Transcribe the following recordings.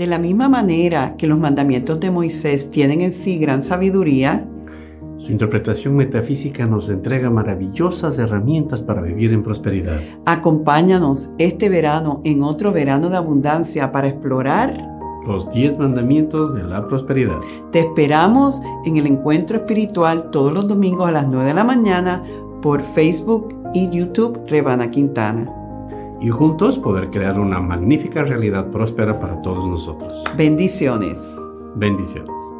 De la misma manera que los mandamientos de Moisés tienen en sí gran sabiduría, su interpretación metafísica nos entrega maravillosas herramientas para vivir en prosperidad. Acompáñanos este verano en otro verano de abundancia para explorar los 10 mandamientos de la prosperidad. Te esperamos en el encuentro espiritual todos los domingos a las 9 de la mañana por Facebook y YouTube Rebana Quintana. Y juntos poder crear una magnífica realidad próspera para todos nosotros. Bendiciones. Bendiciones.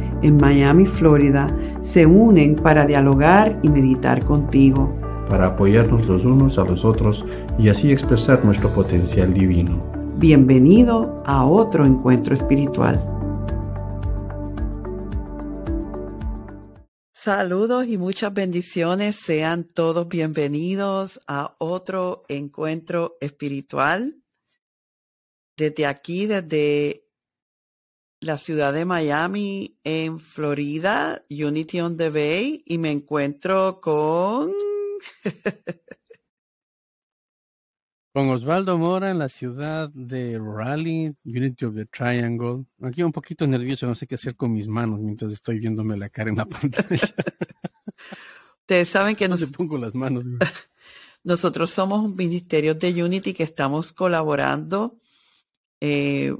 en Miami, Florida, se unen para dialogar y meditar contigo. Para apoyarnos los unos a los otros y así expresar nuestro potencial divino. Bienvenido a otro encuentro espiritual. Saludos y muchas bendiciones. Sean todos bienvenidos a otro encuentro espiritual. Desde aquí, desde la ciudad de Miami, en Florida, Unity on the Bay, y me encuentro con... con Osvaldo Mora en la ciudad de Raleigh, Unity of the Triangle. Aquí un poquito nervioso, no sé qué hacer con mis manos mientras estoy viéndome la cara en la pantalla. Ustedes saben que no nos... pongo las manos. Nosotros somos un ministerio de Unity que estamos colaborando eh,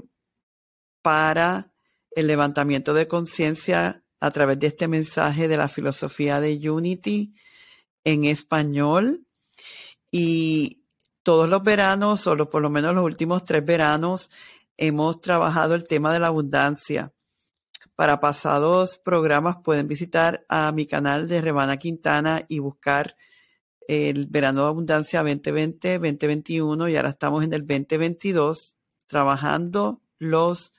para el levantamiento de conciencia a través de este mensaje de la filosofía de Unity en español. Y todos los veranos, o por lo menos los últimos tres veranos, hemos trabajado el tema de la abundancia. Para pasados programas pueden visitar a mi canal de Rebana Quintana y buscar el verano de abundancia 2020-2021 y ahora estamos en el 2022 trabajando los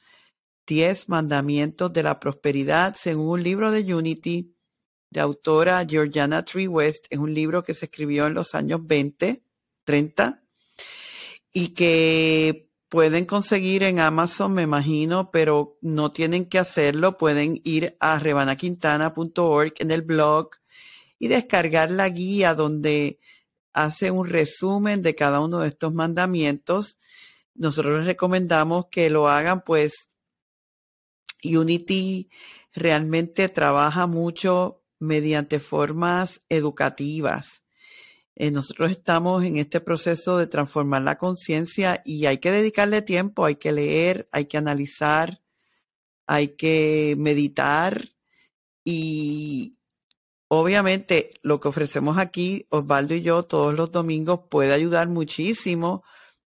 10 mandamientos de la prosperidad según un libro de Unity de autora Georgiana Tree West. Es un libro que se escribió en los años 20, 30 y que pueden conseguir en Amazon, me imagino, pero no tienen que hacerlo. Pueden ir a rebanaquintana.org en el blog y descargar la guía donde hace un resumen de cada uno de estos mandamientos. Nosotros les recomendamos que lo hagan pues Unity realmente trabaja mucho mediante formas educativas. Eh, nosotros estamos en este proceso de transformar la conciencia y hay que dedicarle tiempo, hay que leer, hay que analizar, hay que meditar y obviamente lo que ofrecemos aquí, Osvaldo y yo, todos los domingos puede ayudar muchísimo,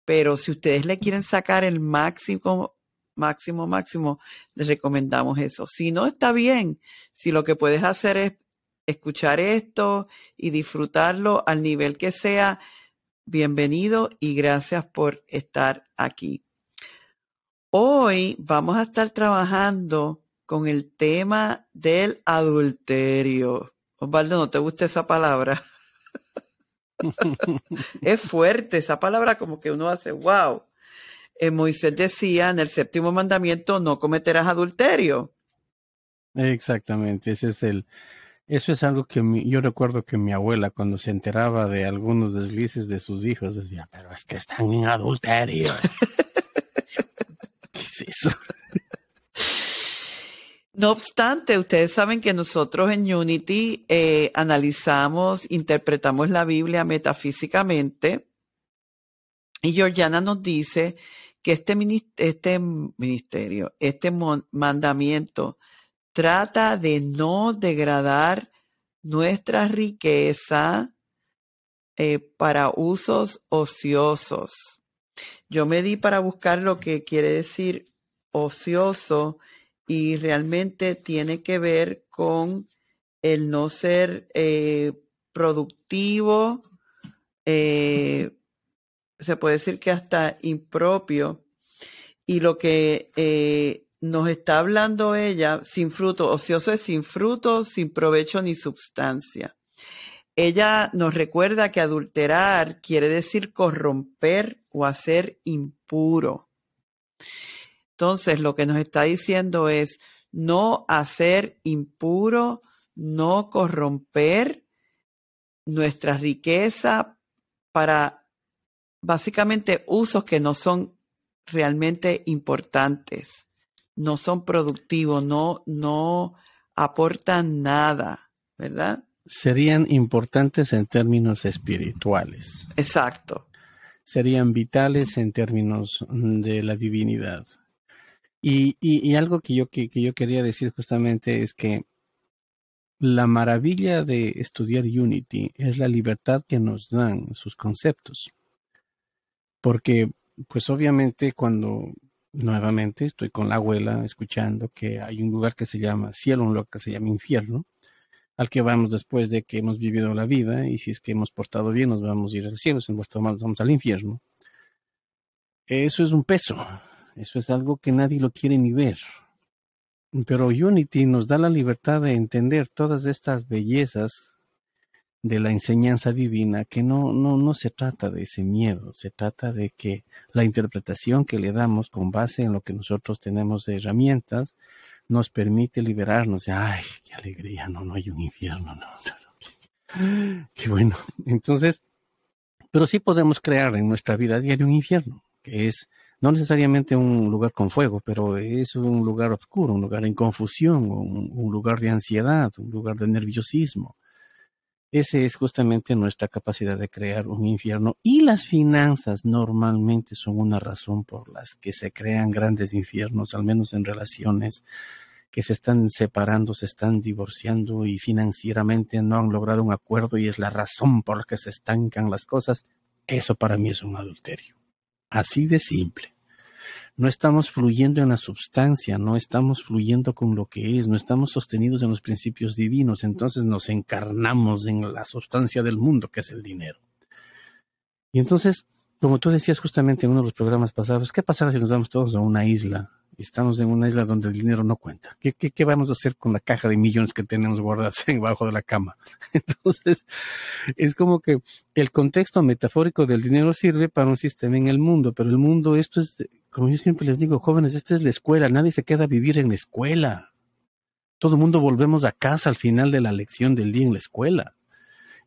pero si ustedes le quieren sacar el máximo máximo, máximo, les recomendamos eso. Si no, está bien. Si lo que puedes hacer es escuchar esto y disfrutarlo al nivel que sea, bienvenido y gracias por estar aquí. Hoy vamos a estar trabajando con el tema del adulterio. Osvaldo, ¿no te gusta esa palabra? es fuerte, esa palabra como que uno hace, wow. Eh, Moisés decía en el séptimo mandamiento, no cometerás adulterio. Exactamente, ese es el, eso es algo que yo recuerdo que mi abuela cuando se enteraba de algunos deslices de sus hijos decía, pero es que están en adulterio. ¿Qué es eso? No obstante, ustedes saben que nosotros en Unity eh, analizamos, interpretamos la Biblia metafísicamente y Georgiana nos dice que este, este ministerio, este mandamiento, trata de no degradar nuestra riqueza eh, para usos ociosos. Yo me di para buscar lo que quiere decir ocioso y realmente tiene que ver con el no ser eh, productivo, eh, se puede decir que hasta impropio. Y lo que eh, nos está hablando ella, sin fruto, ocioso es sin fruto, sin provecho ni substancia. Ella nos recuerda que adulterar quiere decir corromper o hacer impuro. Entonces, lo que nos está diciendo es no hacer impuro, no corromper nuestra riqueza para básicamente usos que no son realmente importantes, no son productivos, no, no aportan nada, ¿verdad? Serían importantes en términos espirituales. Exacto. Serían vitales en términos de la divinidad. Y, algo que yo, que, yo quería decir justamente es que la maravilla de estudiar Unity es la libertad que nos dan sus conceptos. Porque, pues obviamente cuando nuevamente estoy con la abuela escuchando que hay un lugar que se llama cielo, un lugar que se llama infierno, al que vamos después de que hemos vivido la vida y si es que hemos portado bien nos vamos a ir al cielo, si nos vamos al infierno. Eso es un peso, eso es algo que nadie lo quiere ni ver. Pero Unity nos da la libertad de entender todas estas bellezas de la enseñanza divina, que no, no, no se trata de ese miedo, se trata de que la interpretación que le damos con base en lo que nosotros tenemos de herramientas nos permite liberarnos. Ay, qué alegría, no, no hay un infierno, no, qué, qué bueno. Entonces, pero sí podemos crear en nuestra vida diaria un infierno, que es no necesariamente un lugar con fuego, pero es un lugar oscuro, un lugar en confusión, un, un lugar de ansiedad, un lugar de nerviosismo. Ese es justamente nuestra capacidad de crear un infierno y las finanzas normalmente son una razón por las que se crean grandes infiernos, al menos en relaciones que se están separando, se están divorciando y financieramente no han logrado un acuerdo y es la razón por la que se estancan las cosas. Eso para mí es un adulterio. Así de simple. No estamos fluyendo en la substancia, no estamos fluyendo con lo que es, no estamos sostenidos en los principios divinos, entonces nos encarnamos en la sustancia del mundo, que es el dinero. Y entonces, como tú decías justamente en uno de los programas pasados, ¿qué pasará si nos vamos todos a una isla Estamos en una isla donde el dinero no cuenta. ¿Qué, qué, vamos a hacer con la caja de millones que tenemos guardadas debajo de la cama? Entonces, es como que el contexto metafórico del dinero sirve para un sistema en el mundo, pero el mundo, esto es, como yo siempre les digo, jóvenes, esta es la escuela, nadie se queda a vivir en la escuela. Todo el mundo volvemos a casa al final de la lección del día en la escuela.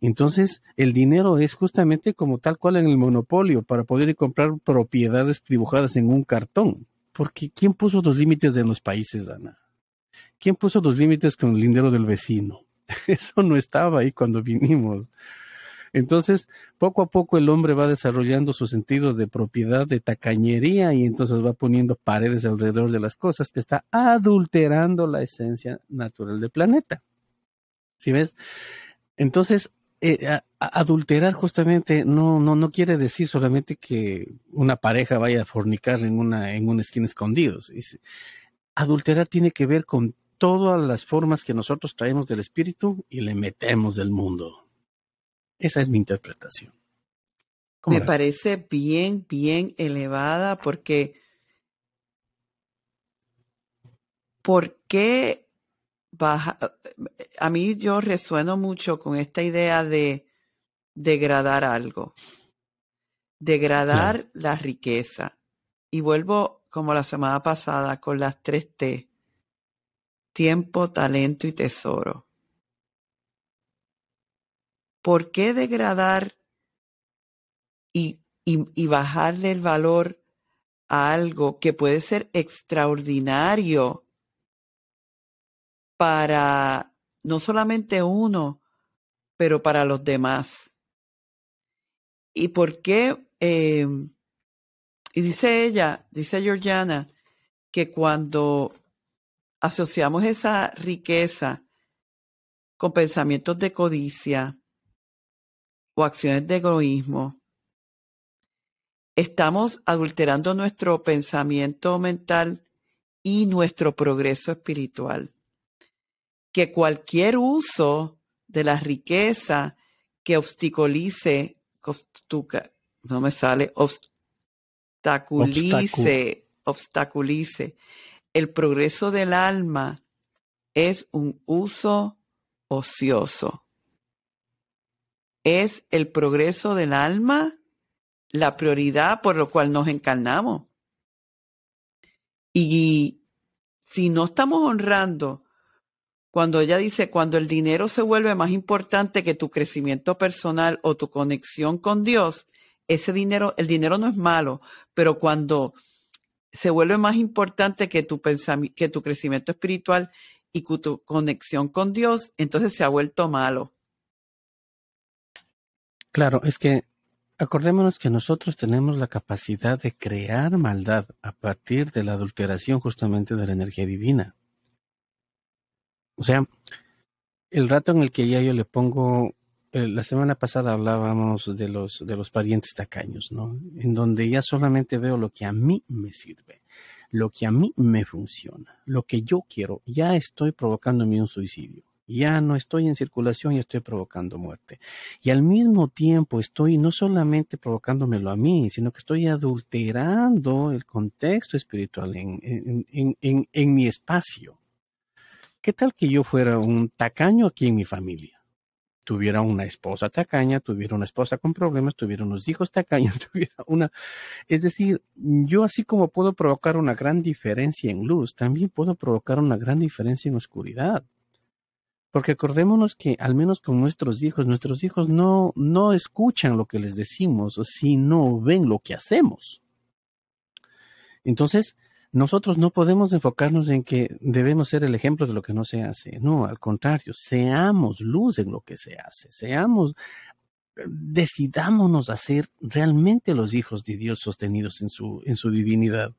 Entonces, el dinero es justamente como tal cual en el monopolio, para poder comprar propiedades dibujadas en un cartón. Porque ¿quién puso los límites en los países, Ana? ¿Quién puso los límites con el dinero del vecino? Eso no estaba ahí cuando vinimos. Entonces, poco a poco el hombre va desarrollando su sentido de propiedad, de tacañería, y entonces va poniendo paredes alrededor de las cosas que está adulterando la esencia natural del planeta. ¿Sí ves? Entonces, eh, adulterar justamente no, no, no quiere decir solamente que una pareja vaya a fornicar en una, en una esquina escondidos. adulterar tiene que ver con todas las formas que nosotros traemos del espíritu y le metemos del mundo. Esa es mi interpretación. Me parece bien, bien elevada porque ¿por qué baja, a mí yo resueno mucho con esta idea de degradar algo, degradar la riqueza. Y vuelvo como la semana pasada con las tres T, tiempo, talento y tesoro. ¿Por qué degradar y, bajarle el valor a algo que puede ser extraordinario para no solamente uno, pero para los demás. ¿Y por qué? Em, y dice ella, dice Georgiana, que cuando asociamos esa riqueza con pensamientos de codicia o acciones de egoísmo, estamos adulterando nuestro pensamiento mental y nuestro progreso espiritual que cualquier uso de la riqueza que obstaculice, no me sale, obstaculice, obstaculice. El progreso del alma es un uso ocioso. Es el progreso del alma la prioridad por lo cual nos encarnamos. Y si no estamos honrando, cuando ella dice, cuando el dinero se vuelve más importante que tu crecimiento personal o tu conexión con Dios, ese dinero, el dinero no es malo, pero cuando se vuelve más importante que tu, que tu crecimiento espiritual y tu conexión con Dios, entonces se ha vuelto malo. Claro, es que acordémonos que nosotros tenemos la capacidad de crear maldad a partir de la adulteración justamente de la energía divina. O sea, el rato en el que ya yo le pongo, eh, la semana pasada hablábamos de los, de los parientes tacaños, ¿no? En donde ya solamente veo lo que a mí me sirve, lo que a mí me funciona, lo que yo quiero, ya estoy provocándome un suicidio. Ya no estoy en circulación y estoy provocando muerte. Y al mismo tiempo estoy no solamente provocándomelo a mí, sino que estoy adulterando el contexto espiritual en, mi espacio. ¿Qué tal que yo fuera un tacaño aquí en mi familia? Tuviera una esposa tacaña, tuviera una esposa con problemas, tuviera unos hijos tacaños, tuviera una... Es decir, yo así como puedo provocar una gran diferencia en luz, también puedo provocar una gran diferencia en oscuridad. Porque acordémonos que al menos con nuestros hijos, nuestros hijos no, no escuchan lo que les decimos, sino ven lo que hacemos. Entonces, nosotros no podemos enfocarnos en que debemos ser el ejemplo de lo que no se hace. No, al contrario, seamos luz en lo que se hace, seamos, decidámonos a ser realmente los hijos de Dios sostenidos en su, en su divinidad.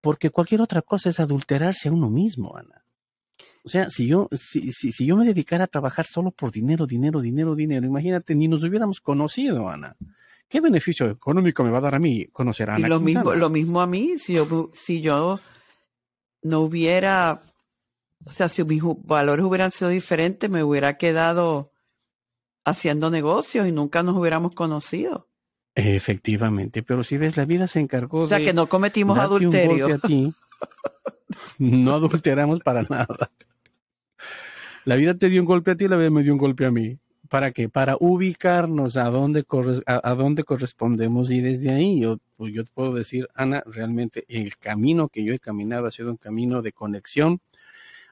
Porque cualquier otra cosa es adulterarse a uno mismo, Ana. O sea, si yo, si, si, si yo me dedicara a trabajar solo por dinero, dinero, dinero, dinero, imagínate, ni nos hubiéramos conocido, Ana. ¿Qué beneficio económico me va a dar a mí conocer a Ana? Y lo mismo, lo mismo a mí, si yo, si yo no hubiera, o sea, si mis valores hubieran sido diferentes, me hubiera quedado haciendo negocios y nunca nos hubiéramos conocido. Efectivamente, pero si ves, la vida se encargó de. O sea, que no cometimos adulterio. a ti. no adulteramos para nada. La vida te dio un golpe a ti, la vida me dio un golpe a mí. ¿Para qué? Para ubicarnos a dónde, a, dónde correspondemos y desde ahí yo, pues yo puedo decir, Ana, realmente el camino que yo he caminado ha sido un camino de conexión,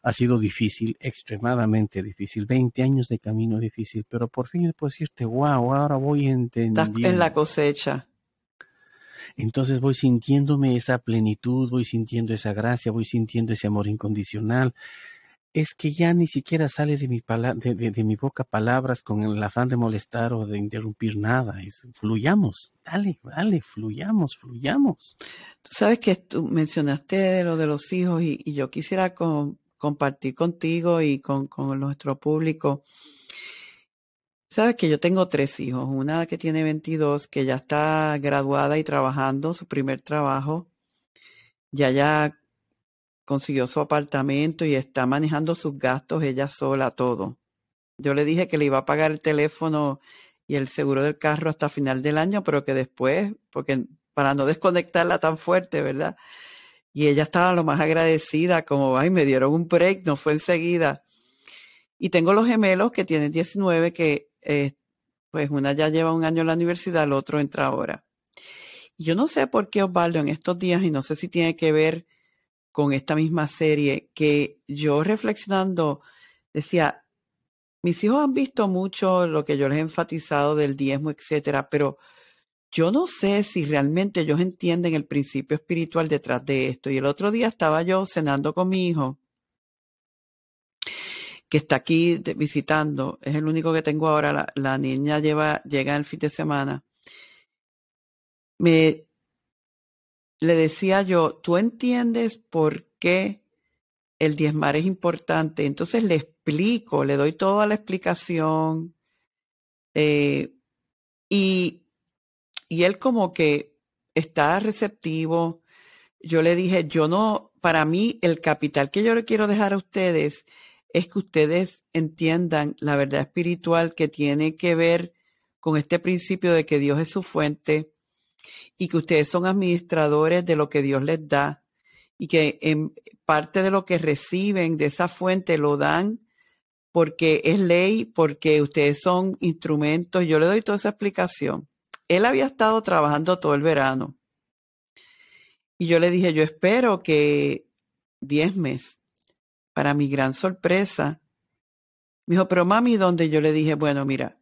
ha sido difícil, extremadamente difícil, 20 años de camino difícil, pero por fin yo puedo decirte, wow, ahora voy entendiendo. Estás en la cosecha. Entonces voy sintiéndome esa plenitud, voy sintiendo esa gracia, voy sintiendo ese amor incondicional, es que ya ni siquiera sale de mi, boca palabras con el afán de molestar o de interrumpir nada. Es, fluyamos, dale, dale, fluyamos, fluyamos. Tú sabes que tú mencionaste lo de los hijos y, yo quisiera compartir contigo y con, con nuestro público. Sabes que yo tengo tres hijos, una que tiene 22, que ya está graduada y trabajando su primer trabajo, ya ya consiguió su apartamento y está manejando sus gastos ella sola, todo. Yo le dije que le iba a pagar el teléfono y el seguro del carro hasta final del año, pero que después, porque para no desconectarla tan fuerte, ¿verdad? Y ella estaba lo más agradecida, como, ay, me dieron un break, no fue enseguida. Y tengo los gemelos que tienen 19, que eh, pues una ya lleva un año en la universidad, el otro entra ahora. Y yo no sé por qué Osvaldo en estos días, y no sé si tiene que ver con esta misma serie que yo reflexionando decía, mis hijos han visto mucho lo que yo les he enfatizado del diezmo, etcétera, pero yo no sé si realmente ellos entienden el principio espiritual detrás de esto. Y el otro día estaba yo cenando con mi hijo, que está aquí visitando, es el único que tengo ahora, la, niña lleva, llega el fin de semana. Me le decía yo, ¿tú entiendes por qué el diezmar es importante? Entonces le explico, le doy toda la explicación. Eh, y, y él como que está receptivo. Yo le dije, yo no, para mí el capital que yo le quiero dejar a ustedes es que ustedes entiendan la verdad espiritual que tiene que ver con este principio de que Dios es su fuente, y que ustedes son administradores de lo que Dios les da y que en parte de lo que reciben de esa fuente lo dan porque es ley, porque ustedes son instrumentos. Yo le doy toda esa explicación. Él había estado trabajando todo el verano. Y yo le dije, yo espero que diezmes. Para mi gran sorpresa, me dijo, pero mami, ¿dónde? Yo le dije, bueno, mira,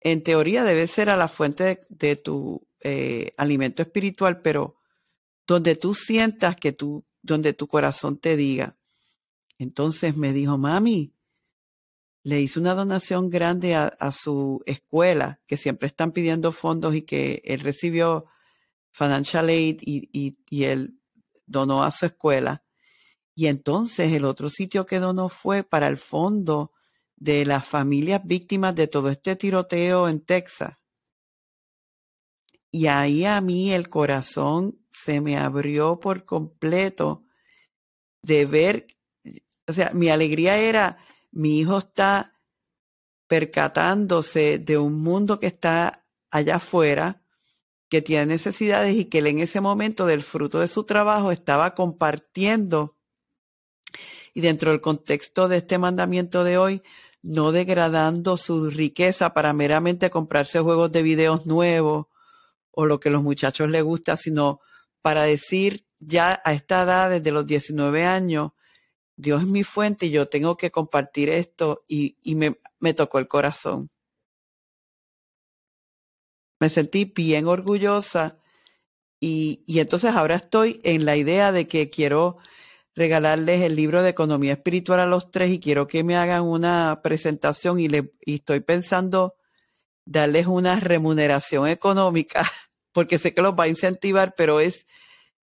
en teoría debe ser a la fuente de, tu eh, alimento espiritual, pero donde tú sientas que tú, donde tu corazón te diga. Entonces me dijo, mami, le hice una donación grande a, su escuela, que siempre están pidiendo fondos y que él recibió financial aid y, y, él donó a su escuela. Y entonces el otro sitio que donó fue para el fondo de las familias víctimas de todo este tiroteo en Texas. Y ahí a mí el corazón se me abrió por completo de ver, o sea, mi alegría era, mi hijo está percatándose de un mundo que está allá afuera, que tiene necesidades y que él en ese momento del fruto de su trabajo estaba compartiendo. Y dentro del contexto de este mandamiento de hoy, no degradando su riqueza para meramente comprarse juegos de videos nuevos o lo que a los muchachos les gusta, sino para decir ya a esta edad, desde los 19 años, Dios es mi fuente y yo tengo que compartir esto y, me, tocó el corazón. Me sentí bien orgullosa y, y entonces ahora estoy en la idea de que quiero regalarles el libro de economía espiritual a los tres y quiero que me hagan una presentación y, le, y estoy pensando darles una remuneración económica porque sé que los va a incentivar, pero es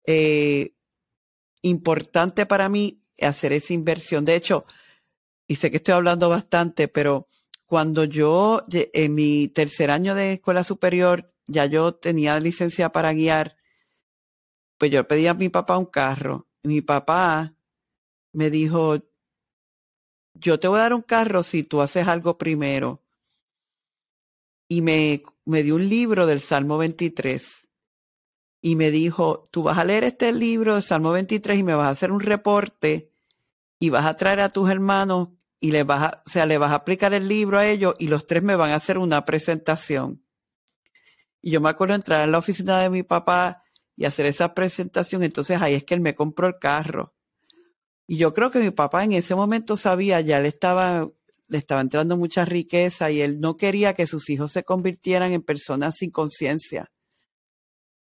eh, importante para mí hacer esa inversión. De hecho, y sé que estoy hablando bastante, pero cuando yo en mi tercer año de escuela superior ya yo tenía licencia para guiar, pues yo pedí a mi papá un carro. Mi papá me dijo, yo te voy a dar un carro si tú haces algo primero. Y me, me dio un libro del Salmo 23 y me dijo, tú vas a leer este libro del Salmo 23 y me vas a hacer un reporte y vas a traer a tus hermanos y le vas a, o sea, le vas a aplicar el libro a ellos y los tres me van a hacer una presentación. Y yo me acuerdo entrar en la oficina de mi papá y hacer esa presentación, entonces ahí es que él me compró el carro. Y yo creo que mi papá en ese momento sabía, ya le estaba, le estaba entrando mucha riqueza y él no quería que sus hijos se convirtieran en personas sin conciencia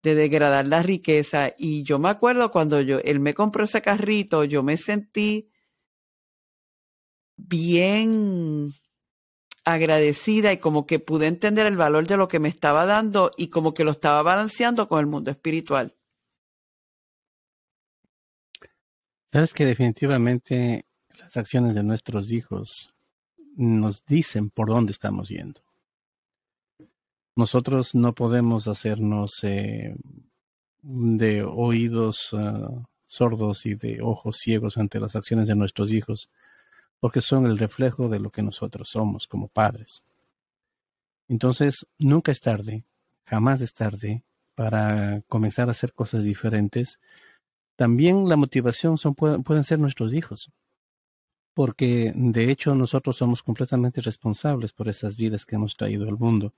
de degradar la riqueza. Y yo me acuerdo cuando yo, él me compró ese carrito, yo me sentí bien agradecida y como que pude entender el valor de lo que me estaba dando y como que lo estaba balanceando con el mundo espiritual. Sabes que definitivamente las acciones de nuestros hijos nos dicen por dónde estamos yendo. Nosotros no podemos hacernos eh, de oídos ah, sordos y de ojos ciegos ante las acciones de nuestros hijos, porque son el reflejo de lo que nosotros somos como padres. Entonces, nunca es tarde, jamás es tarde para comenzar a hacer cosas diferentes. También la motivación pueden ser nuestros hijos, porque de hecho nosotros somos completamente responsables por esas vidas que hemos traído al mundo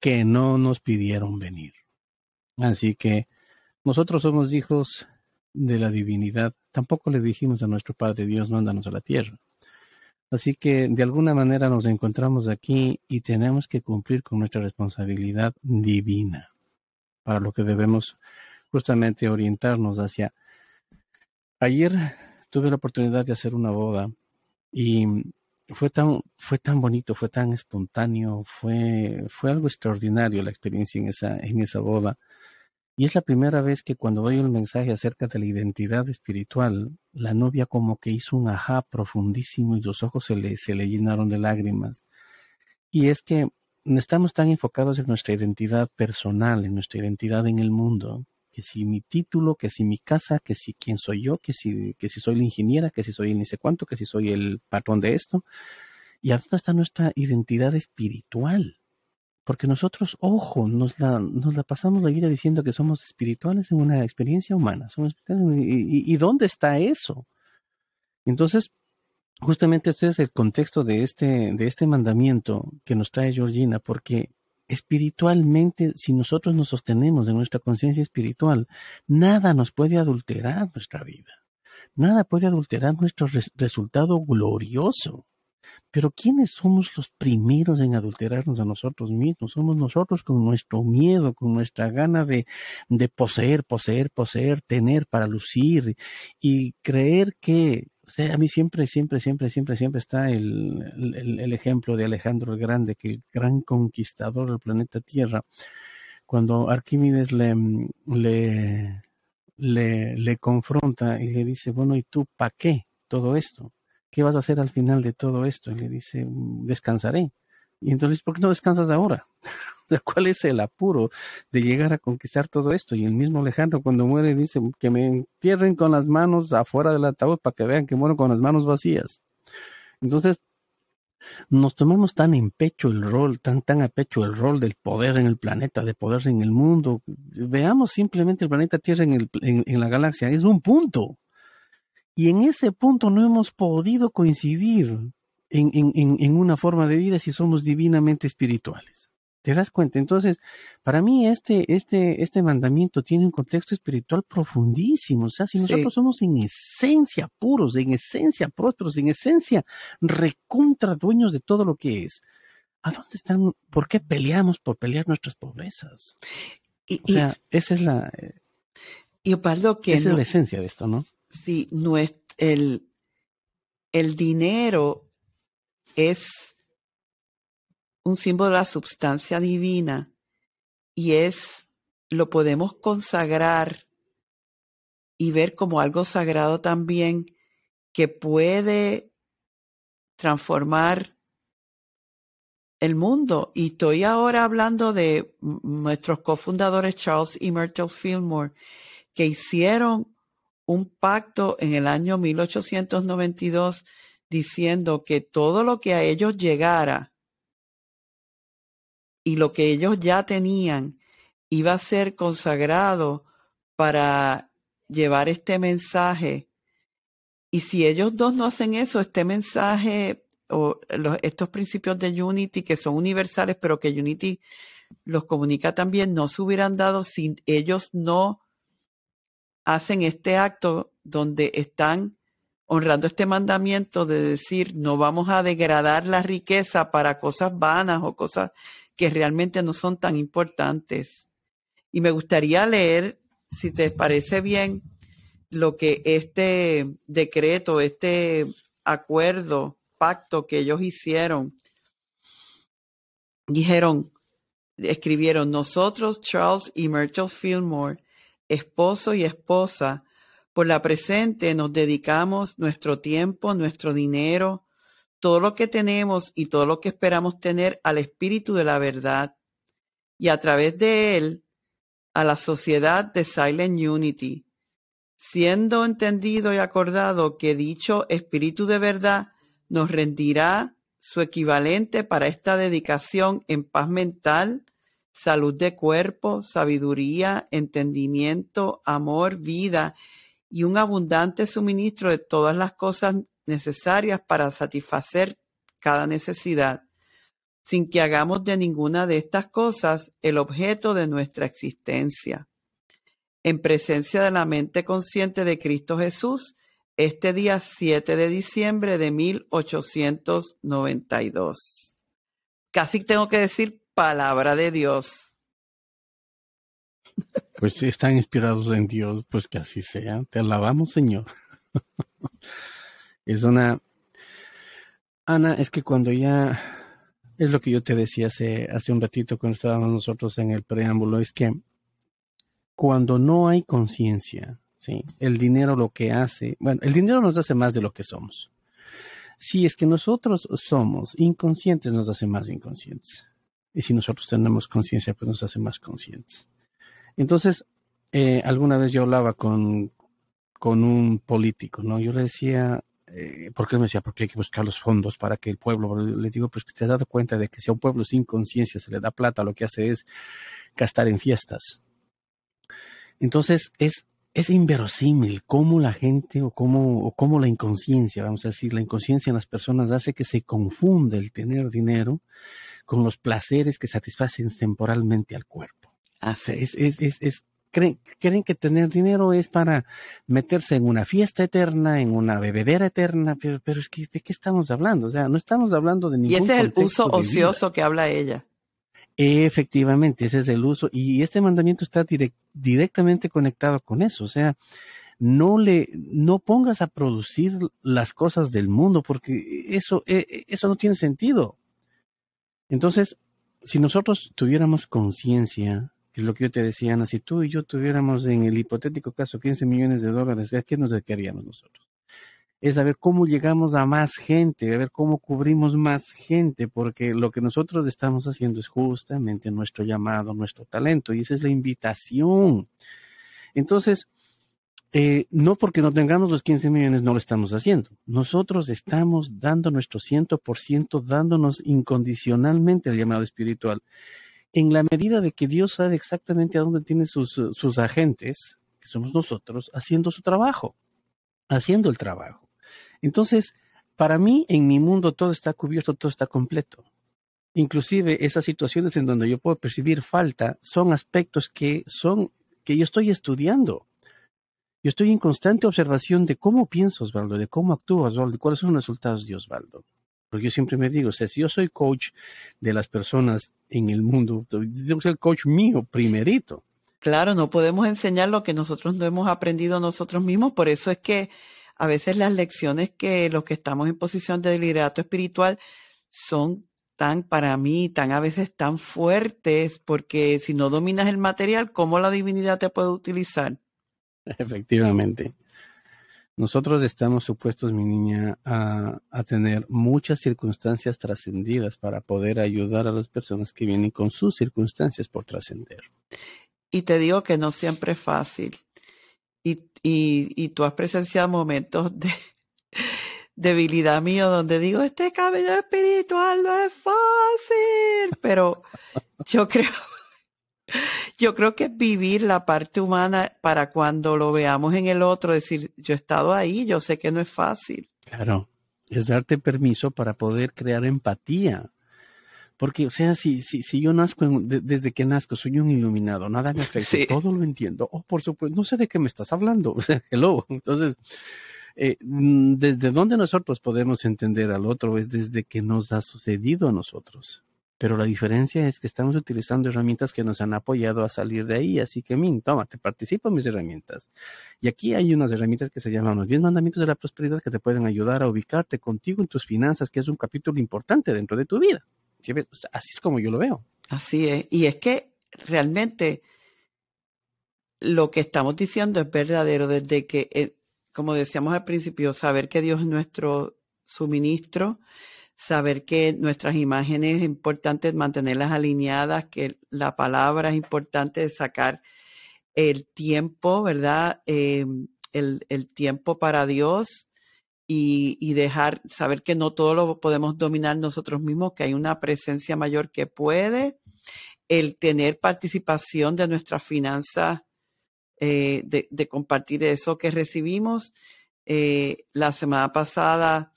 que no nos pidieron venir. Así que nosotros somos hijos de la divinidad. Tampoco le dijimos a nuestro Padre Dios, mándanos a la tierra. Así que de alguna manera nos encontramos aquí y tenemos que cumplir con nuestra responsabilidad divina, para lo que debemos justamente orientarnos hacia. Ayer tuve la oportunidad de hacer una boda y fue tan, fue tan bonito, fue tan espontáneo, fue, fue algo extraordinario la experiencia en esa, en esa boda. Y es la primera vez que cuando doy un mensaje acerca de la identidad espiritual, la novia como que hizo un ajá profundísimo y los ojos se le, se le llenaron de lágrimas. Y es que estamos tan enfocados en nuestra identidad personal, en nuestra identidad en el mundo, que si mi título, que si mi casa, que si quién soy yo, que si, que si soy la ingeniera, que si soy el ni sé cuánto, que si soy el patrón de esto. Y dónde está nuestra identidad espiritual. Porque nosotros, ojo, nos la, nos la pasamos la vida diciendo que somos espirituales en una experiencia humana. Somos y, y, dónde está eso? Entonces, justamente este es el contexto de este, de este mandamiento que nos trae Georgina, porque espiritualmente, si nosotros nos sostenemos en nuestra conciencia espiritual, nada nos puede adulterar nuestra vida. Nada puede adulterar nuestro resultado glorioso. Pero ¿quiénes somos los primeros en adulterarnos a nosotros mismos? Somos nosotros con nuestro miedo, con nuestra gana de, poseer, poseer, poseer, tener para lucir y creer que o sea, a mí siempre, siempre, siempre, siempre, siempre está el, ejemplo de Alejandro el Grande, que el gran conquistador del planeta Tierra, cuando Arquímedes le, le, le, le confronta y le dice, bueno, ¿y tú para qué todo esto? ¿Qué vas a hacer al final de todo esto? Y le dice, descansaré. Y entonces, ¿por qué no descansas ahora? ¿Cuál es el apuro de llegar a conquistar todo esto? Y el mismo Alejandro cuando muere dice que me entierren con las manos afuera del ataúd para que vean que muero con las manos vacías. Entonces, nos tomamos tan en pecho el rol, tan, tan a pecho el rol del poder en el planeta, de poder en el mundo. Veamos simplemente el planeta Tierra en, el, en, la galaxia, es un punto. Y en ese punto no hemos podido coincidir en, en, en una forma de vida si somos divinamente espirituales. ¿Te das cuenta? Entonces, para mí este, este, este mandamiento tiene un contexto espiritual profundísimo. O sea, si nosotros somos en esencia puros, en esencia prósperos, en esencia recontra dueños de todo lo que es, ¿a dónde están? ¿Por qué peleamos por pelear nuestras pobrezas? Y, o sea, esa es la... Y que... Esa es la esencia de esto, ¿no? Sí, no es el, el dinero es un símbolo de la substancia divina y es, lo podemos consagrar y ver como algo sagrado también que puede transformar el mundo. Y estoy ahora hablando de nuestros cofundadores Charles y Myrtle Fillmore, que hicieron un pacto en el año 1892 diciendo que todo lo que a ellos llegara y lo que ellos ya tenían iba a ser consagrado para llevar este mensaje. Y si ellos dos no hacen eso, este mensaje o estos principios de Unity que son universales, pero que Unity los comunica también, no se hubieran dado si ellos no hacen este acto donde están honrando este mandamiento de decir no vamos a degradar la riqueza para cosas vanas o cosas que realmente no son tan importantes. Y me gustaría leer, si te parece bien, lo que este decreto, este acuerdo, pacto que ellos hicieron, dijeron, escribieron, nosotros, Charles y Myrtle Fillmore, esposo y esposa, por la presente nos dedicamos nuestro tiempo, nuestro dinero, todo lo que tenemos y todo lo que esperamos tener al Espíritu de la verdad. Y a través de él a la sociedad de Silent Unity, siendo entendido y acordado que dicho Espíritu de verdad nos rendirá su equivalente para esta dedicación en paz mental, salud de cuerpo, sabiduría, entendimiento, amor, vida y un abundante suministro de todas las cosas necesarias para satisfacer cada necesidad, sin que hagamos de ninguna de estas cosas el objeto de nuestra existencia. En presencia de la mente consciente de Cristo Jesús, este día 7 de diciembre de 1892. Casi tengo que decir palabra de Dios. Pues si están inspirados en Dios, pues que así sea. Te alabamos, Señor. Es una... Ana, es que cuando ya... Es lo que yo te decía hace, hace un ratito cuando estábamos nosotros en el preámbulo, es que cuando no hay conciencia, ¿sí? El dinero lo que hace, bueno, el dinero nos hace más de lo que somos. Si es que nosotros somos inconscientes, nos hace más inconscientes. Y si nosotros tenemos conciencia, pues nos hace más conscientes. Entonces, eh, alguna vez yo hablaba con, con un político, ¿no? Yo le decía, eh, porque me decía, porque hay que buscar los fondos para que el pueblo, le digo, pues que te has dado cuenta de que si a un pueblo sin conciencia se le da plata, lo que hace es gastar en fiestas. Entonces es, es inverosímil cómo la gente o cómo, o cómo la inconsciencia, vamos a decir, la inconsciencia en las personas hace que se confunde el tener dinero con los placeres que satisfacen temporalmente al cuerpo. Así. Es, es, es, es creen, creen que tener dinero es para meterse en una fiesta eterna, en una bebedera eterna, pero, pero es que, ¿de qué estamos hablando? O sea, no estamos hablando de ningún Y ese es el uso ocioso que habla ella. Efectivamente, ese es el uso. Y este mandamiento está direct- directamente conectado con eso. O sea, no le, no pongas a producir las cosas del mundo porque eso, eh, eso no tiene sentido. Entonces, si nosotros tuviéramos conciencia, que es lo que yo te decía, Ana, si tú y yo tuviéramos en el hipotético caso 15 millones de dólares, ¿a qué nos dedicaríamos nosotros? Es a ver cómo llegamos a más gente, a ver cómo cubrimos más gente, porque lo que nosotros estamos haciendo es justamente nuestro llamado, nuestro talento, y esa es la invitación. Entonces, eh, no porque no tengamos los 15 millones, no lo estamos haciendo. Nosotros estamos dando nuestro 100%, dándonos incondicionalmente el llamado espiritual. En la medida de que Dios sabe exactamente a dónde tiene sus, sus agentes, que somos nosotros, haciendo su trabajo, haciendo el trabajo. Entonces, para mí, en mi mundo todo está cubierto, todo está completo. Inclusive esas situaciones en donde yo puedo percibir falta son aspectos que son que yo estoy estudiando. Yo estoy en constante observación de cómo pienso Osvaldo, de cómo actúa Osvaldo, de cuáles son los resultados de Osvaldo. Porque yo siempre me digo, o si yo soy coach de las personas en el mundo, que ser coach mío primerito. Claro, no podemos enseñar lo que nosotros no hemos aprendido nosotros mismos. Por eso es que a veces las lecciones que los que estamos en posición de liderato espiritual son tan, para mí, tan a veces tan fuertes, porque si no dominas el material, ¿cómo la divinidad te puede utilizar? Efectivamente. Nosotros estamos supuestos, mi niña, a, tener muchas circunstancias trascendidas para poder ayudar a las personas que vienen con sus circunstancias por trascender. Y te digo que no siempre es fácil. Y, y, y tú has presenciado momentos de debilidad mío donde digo, este camino espiritual no es fácil. Pero yo creo, yo creo que es vivir la parte humana para cuando lo veamos en el otro, decir, yo he estado ahí, yo sé que no es fácil. Claro, es darte permiso para poder crear empatía. Porque, o sea, si, si, si yo nazco, en- de- desde que nazco, soy un iluminado, nada me afecta, Sí. todo lo entiendo. Oh, por supuesto, no sé de qué me estás hablando. O sea, hello. Entonces, eh, mm, desde dónde nosotros podemos entender al otro es desde que nos ha sucedido a nosotros. Pero la diferencia es que estamos utilizando herramientas que nos han apoyado a salir de ahí. Así que, min, toma, te participo en mis herramientas. Y aquí hay unas herramientas que se llaman los 10 mandamientos de la prosperidad que te pueden ayudar a ubicarte contigo en tus finanzas, que es un capítulo importante dentro de tu vida. ¿Sí? O Así es como yo lo veo. Así es. Y es que realmente lo que estamos diciendo es verdadero desde que, eh, como decíamos al principio, saber que Dios es nuestro suministro, saber que nuestras imágenes es importante mantenerlas alineadas, que la palabra es importante sacar el tiempo, ¿verdad? Eh, el, el tiempo para Dios y, y dejar saber que no todo lo podemos dominar nosotros mismos, que hay una presencia mayor que puede, el tener participación de nuestras finanzas, eh, de, de compartir eso que recibimos. Eh, la semana pasada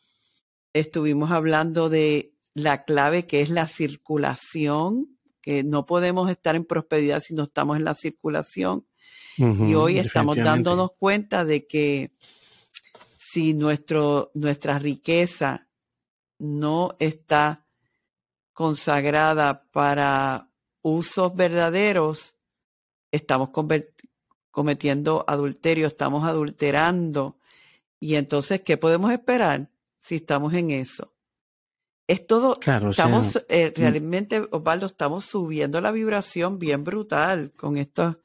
estuvimos hablando de la clave que es la circulación, que no podemos estar en prosperidad si no estamos en la circulación. Y hoy estamos dándonos cuenta de que si nuestro, nuestra riqueza no está consagrada para usos verdaderos, estamos cometiendo adulterio, estamos adulterando. Y entonces, ¿qué podemos esperar si estamos en eso? Es todo, Claro, o sea, estamos eh, realmente, Osvaldo, estamos subiendo la vibración bien brutal con estos,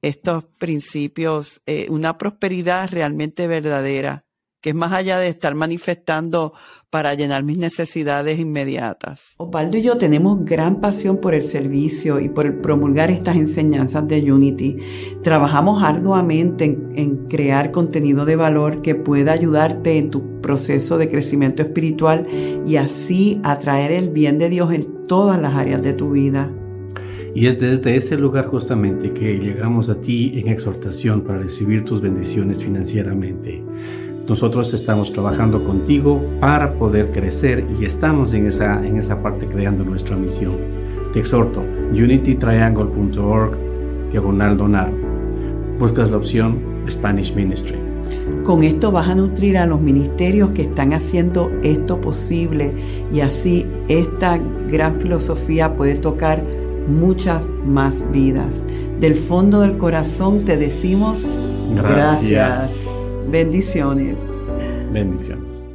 estos principios, eh, una prosperidad realmente verdadera que es más allá de estar manifestando para llenar mis necesidades inmediatas. Osvaldo y yo tenemos gran pasión por el servicio y por promulgar estas enseñanzas de Unity. Trabajamos arduamente en, en crear contenido de valor que pueda ayudarte en tu proceso de crecimiento espiritual y así atraer el bien de Dios en todas las áreas de tu vida. Y es desde ese lugar justamente que llegamos a ti en exhortación para recibir tus bendiciones financieramente. Nosotros estamos trabajando contigo para poder crecer y estamos en esa, en esa parte creando nuestra misión. Te exhorto, unitytriangle.org, diagonal donar. Buscas la opción Spanish Ministry. Con esto vas a nutrir a los ministerios que están haciendo esto posible y así esta gran filosofía puede tocar muchas más vidas. Del fondo del corazón te decimos gracias. Bendiciones. Bendiciones.